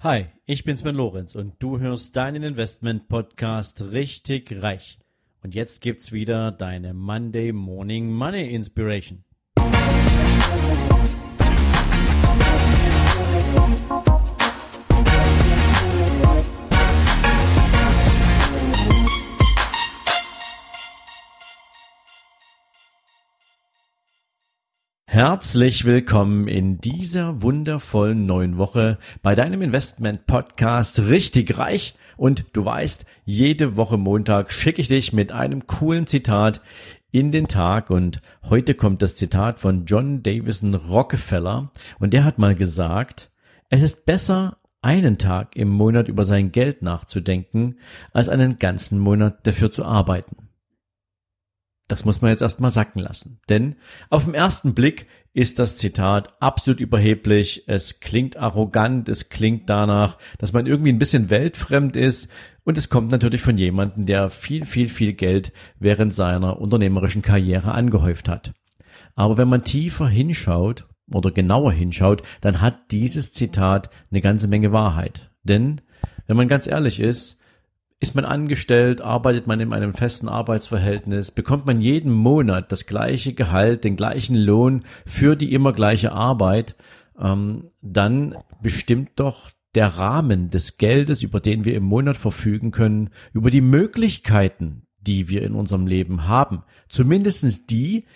Hi, ich bin Sven Lorenz und du hörst deinen Investment Podcast richtig reich. Und jetzt gibt's wieder deine Monday Morning Money Inspiration. Herzlich willkommen in dieser wundervollen neuen Woche bei deinem Investment Podcast Richtig Reich. Und du weißt, jede Woche Montag schicke ich dich mit einem coolen Zitat in den Tag. Und heute kommt das Zitat von John Davison Rockefeller. Und der hat mal gesagt, es ist besser, einen Tag im Monat über sein Geld nachzudenken, als einen ganzen Monat dafür zu arbeiten. Das muss man jetzt erstmal sacken lassen. Denn auf den ersten Blick ist das Zitat absolut überheblich. Es klingt arrogant. Es klingt danach, dass man irgendwie ein bisschen weltfremd ist. Und es kommt natürlich von jemandem, der viel, viel, viel Geld während seiner unternehmerischen Karriere angehäuft hat. Aber wenn man tiefer hinschaut oder genauer hinschaut, dann hat dieses Zitat eine ganze Menge Wahrheit. Denn, wenn man ganz ehrlich ist, ist man angestellt, arbeitet man in einem festen Arbeitsverhältnis, bekommt man jeden Monat das gleiche Gehalt, den gleichen Lohn für die immer gleiche Arbeit, ähm, dann bestimmt doch der Rahmen des Geldes, über den wir im Monat verfügen können, über die Möglichkeiten, die wir in unserem Leben haben. Zumindestens die,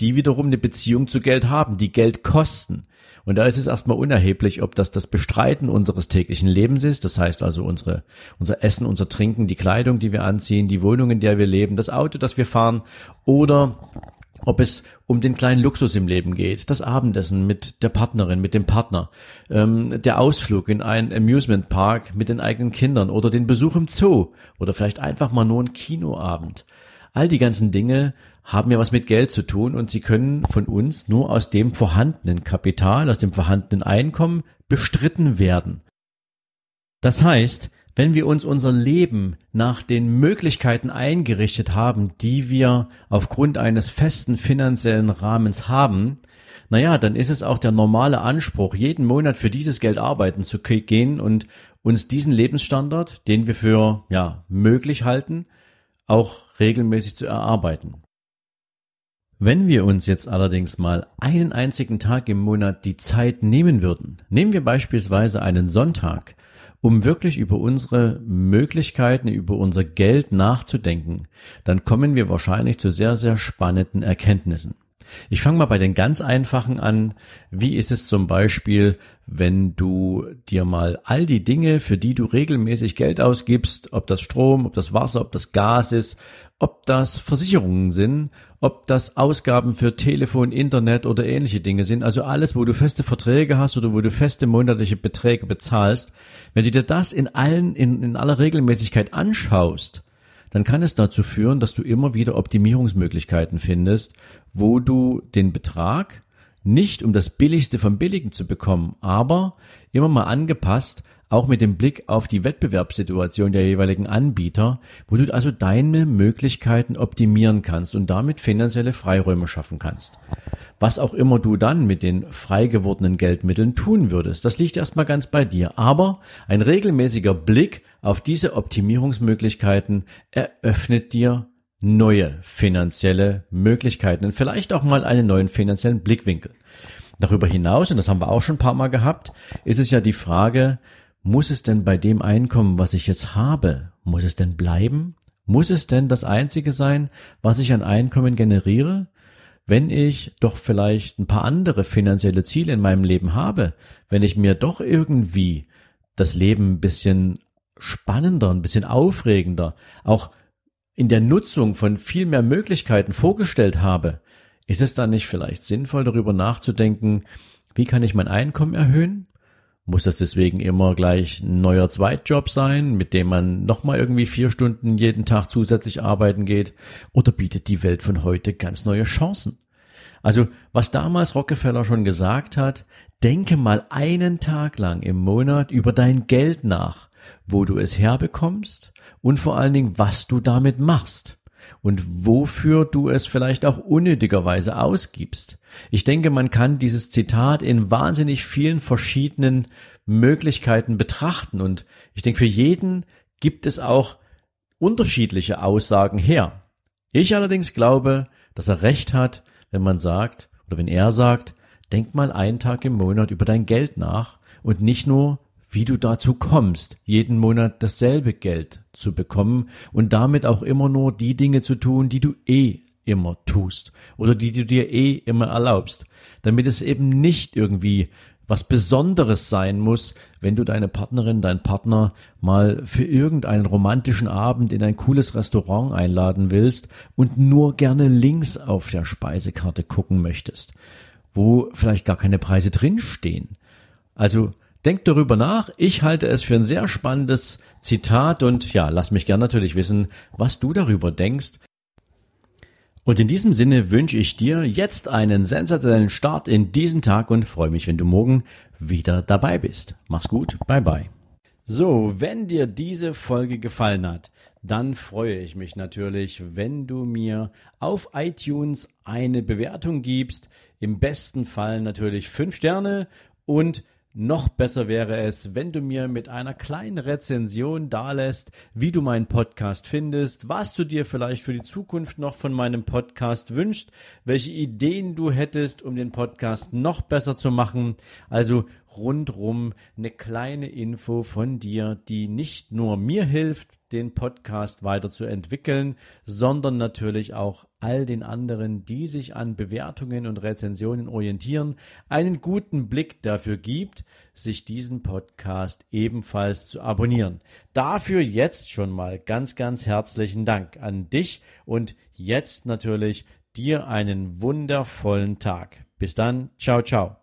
die wiederum eine Beziehung zu Geld haben, die Geld kosten. Und da ist es erstmal unerheblich, ob das das Bestreiten unseres täglichen Lebens ist, das heißt also unsere, unser Essen, unser Trinken, die Kleidung, die wir anziehen, die Wohnung, in der wir leben, das Auto, das wir fahren oder ob es um den kleinen Luxus im Leben geht, das Abendessen mit der Partnerin, mit dem Partner, ähm, der Ausflug in einen Amusement Park mit den eigenen Kindern oder den Besuch im Zoo oder vielleicht einfach mal nur ein Kinoabend. All die ganzen Dinge haben ja was mit Geld zu tun und sie können von uns nur aus dem vorhandenen Kapital, aus dem vorhandenen Einkommen bestritten werden. Das heißt, wenn wir uns unser Leben nach den Möglichkeiten eingerichtet haben, die wir aufgrund eines festen finanziellen Rahmens haben, naja, dann ist es auch der normale Anspruch, jeden Monat für dieses Geld arbeiten zu gehen und uns diesen Lebensstandard, den wir für, ja, möglich halten, auch regelmäßig zu erarbeiten. Wenn wir uns jetzt allerdings mal einen einzigen Tag im Monat die Zeit nehmen würden, nehmen wir beispielsweise einen Sonntag, um wirklich über unsere Möglichkeiten, über unser Geld nachzudenken, dann kommen wir wahrscheinlich zu sehr, sehr spannenden Erkenntnissen. Ich fange mal bei den ganz einfachen an. Wie ist es zum Beispiel, wenn du dir mal all die Dinge, für die du regelmäßig Geld ausgibst, ob das Strom, ob das Wasser, ob das Gas ist, ob das Versicherungen sind, ob das Ausgaben für Telefon, Internet oder ähnliche Dinge sind, also alles, wo du feste Verträge hast oder wo du feste monatliche Beträge bezahlst, wenn du dir das in allen, in, in aller Regelmäßigkeit anschaust, dann kann es dazu führen, dass du immer wieder Optimierungsmöglichkeiten findest, wo du den Betrag nicht um das Billigste vom Billigen zu bekommen, aber immer mal angepasst auch mit dem Blick auf die Wettbewerbssituation der jeweiligen Anbieter, wo du also deine Möglichkeiten optimieren kannst und damit finanzielle Freiräume schaffen kannst. Was auch immer du dann mit den frei gewordenen Geldmitteln tun würdest, das liegt erstmal ganz bei dir. Aber ein regelmäßiger Blick auf diese Optimierungsmöglichkeiten eröffnet dir neue finanzielle Möglichkeiten und vielleicht auch mal einen neuen finanziellen Blickwinkel. Darüber hinaus, und das haben wir auch schon ein paar Mal gehabt, ist es ja die Frage, muss es denn bei dem Einkommen, was ich jetzt habe, muss es denn bleiben? Muss es denn das einzige sein, was ich an Einkommen generiere? Wenn ich doch vielleicht ein paar andere finanzielle Ziele in meinem Leben habe, wenn ich mir doch irgendwie das Leben ein bisschen spannender, ein bisschen aufregender, auch in der Nutzung von viel mehr Möglichkeiten vorgestellt habe, ist es dann nicht vielleicht sinnvoll darüber nachzudenken, wie kann ich mein Einkommen erhöhen? Muss das deswegen immer gleich ein neuer Zweitjob sein, mit dem man nochmal irgendwie vier Stunden jeden Tag zusätzlich arbeiten geht? Oder bietet die Welt von heute ganz neue Chancen? Also, was damals Rockefeller schon gesagt hat, denke mal einen Tag lang im Monat über dein Geld nach, wo du es herbekommst und vor allen Dingen, was du damit machst. Und wofür du es vielleicht auch unnötigerweise ausgibst. Ich denke, man kann dieses Zitat in wahnsinnig vielen verschiedenen Möglichkeiten betrachten und ich denke, für jeden gibt es auch unterschiedliche Aussagen her. Ich allerdings glaube, dass er recht hat, wenn man sagt oder wenn er sagt, denk mal einen Tag im Monat über dein Geld nach und nicht nur wie du dazu kommst, jeden Monat dasselbe Geld zu bekommen und damit auch immer nur die Dinge zu tun, die du eh immer tust oder die du dir eh immer erlaubst, damit es eben nicht irgendwie was Besonderes sein muss, wenn du deine Partnerin, dein Partner mal für irgendeinen romantischen Abend in ein cooles Restaurant einladen willst und nur gerne links auf der Speisekarte gucken möchtest, wo vielleicht gar keine Preise drinstehen. Also Denk darüber nach. Ich halte es für ein sehr spannendes Zitat und ja, lass mich gern natürlich wissen, was du darüber denkst. Und in diesem Sinne wünsche ich dir jetzt einen sensationellen Start in diesen Tag und freue mich, wenn du morgen wieder dabei bist. Mach's gut, bye bye. So, wenn dir diese Folge gefallen hat, dann freue ich mich natürlich, wenn du mir auf iTunes eine Bewertung gibst. Im besten Fall natürlich fünf Sterne und noch besser wäre es, wenn du mir mit einer kleinen Rezension dalässt, wie du meinen Podcast findest, was du dir vielleicht für die Zukunft noch von meinem Podcast wünschst, welche Ideen du hättest, um den Podcast noch besser zu machen. Also rundrum eine kleine Info von dir, die nicht nur mir hilft, den Podcast weiterzuentwickeln, sondern natürlich auch all den anderen, die sich an Bewertungen und Rezensionen orientieren, einen guten Blick dafür gibt, sich diesen Podcast ebenfalls zu abonnieren. Dafür jetzt schon mal ganz, ganz herzlichen Dank an dich und jetzt natürlich dir einen wundervollen Tag. Bis dann, ciao, ciao.